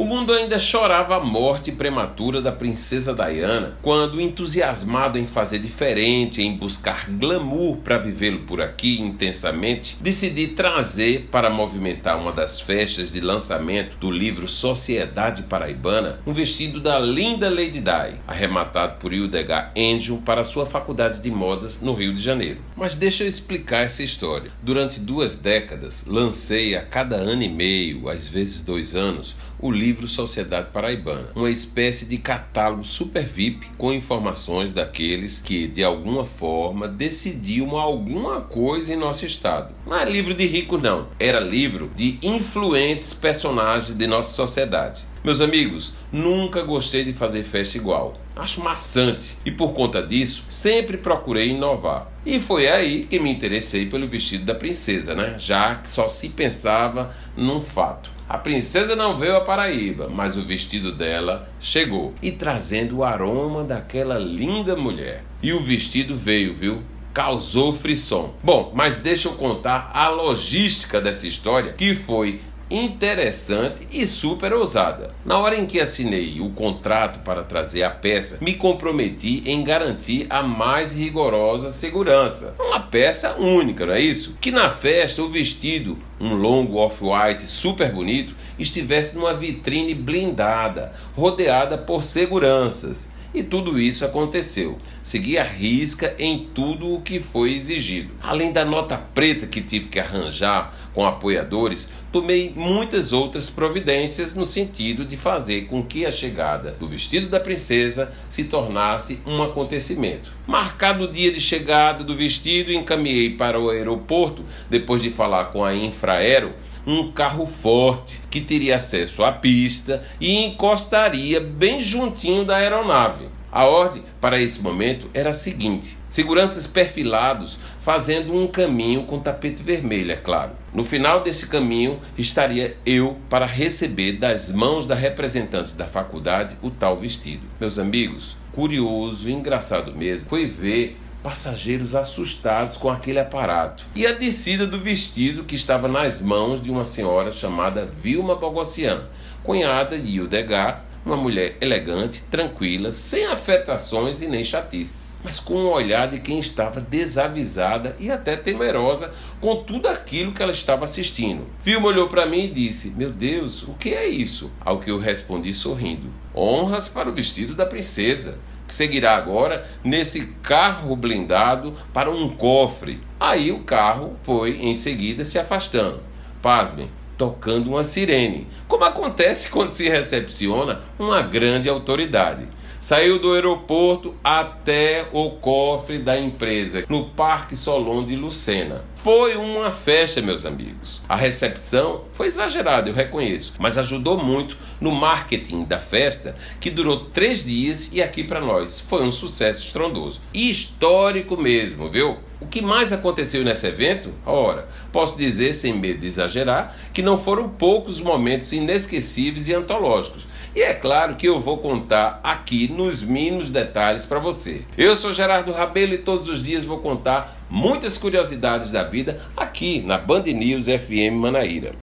O mundo ainda chorava a morte prematura da princesa Diana quando, entusiasmado em fazer diferente, em buscar glamour para vivê-lo por aqui intensamente, decidi trazer para movimentar uma das festas de lançamento do livro Sociedade Paraibana um vestido da linda Lady Di, arrematado por Hildegard Angel para sua faculdade de modas no Rio de Janeiro. Mas deixa eu explicar essa história. Durante duas décadas, lancei a cada ano e meio, às vezes dois anos, o livro Sociedade Paraibana, uma espécie de catálogo super VIP com informações daqueles que, de alguma forma, decidiam alguma coisa em nosso estado. Não é livro de rico, não. Era livro de influentes personagens de nossa sociedade. Meus amigos, nunca gostei de fazer festa igual. Acho maçante e por conta disso sempre procurei inovar. E foi aí que me interessei pelo vestido da princesa, né? Já que só se pensava num fato. A princesa não veio à Paraíba, mas o vestido dela chegou e trazendo o aroma daquela linda mulher. E o vestido veio, viu? Causou frisson. Bom, mas deixa eu contar a logística dessa história, que foi interessante e super ousada. Na hora em que assinei o contrato para trazer a peça, me comprometi em garantir a mais rigorosa segurança. Uma peça única, não é isso? Que na festa o vestido, um longo off-white super bonito, estivesse numa vitrine blindada, rodeada por seguranças. E tudo isso aconteceu. Segui a risca em tudo o que foi exigido. Além da nota preta que tive que arranjar com apoiadores, tomei muitas outras providências no sentido de fazer com que a chegada do vestido da princesa se tornasse um acontecimento. Marcado o dia de chegada do vestido, encaminhei para o aeroporto depois de falar com a Infraero um carro forte que teria acesso à pista e encostaria bem juntinho da aeronave. A ordem para esse momento era a seguinte: seguranças perfilados fazendo um caminho com tapete vermelho, é claro. No final desse caminho estaria eu para receber das mãos da representante da faculdade o tal vestido. Meus amigos, curioso e engraçado mesmo foi ver passageiros assustados com aquele aparato. E a descida do vestido que estava nas mãos de uma senhora chamada Vilma Bogossian, cunhada de Hildegard, uma mulher elegante, tranquila, sem afetações e nem chatices, mas com um olhar de quem estava desavisada e até temerosa com tudo aquilo que ela estava assistindo. Vilma olhou para mim e disse: Meu Deus, o que é isso? Ao que eu respondi sorrindo: Honras para o vestido da princesa seguirá agora nesse carro blindado para um cofre. Aí o carro foi em seguida se afastando. Pasmem, tocando uma sirene, como acontece quando se recepciona uma grande autoridade. Saiu do aeroporto até o cofre da empresa, no Parque Solon de Lucena. Foi uma festa, meus amigos. A recepção foi exagerada, eu reconheço, mas ajudou muito no marketing da festa, que durou três dias e aqui para nós foi um sucesso estrondoso. Histórico mesmo, viu? O que mais aconteceu nesse evento? Ora, posso dizer, sem medo de exagerar, que não foram poucos momentos inesquecíveis e antológicos. E é claro que eu vou contar aqui nos mínimos detalhes para você. Eu sou Gerardo Rabelo e todos os dias vou contar muitas curiosidades da vida aqui na Band News FM Manaíra.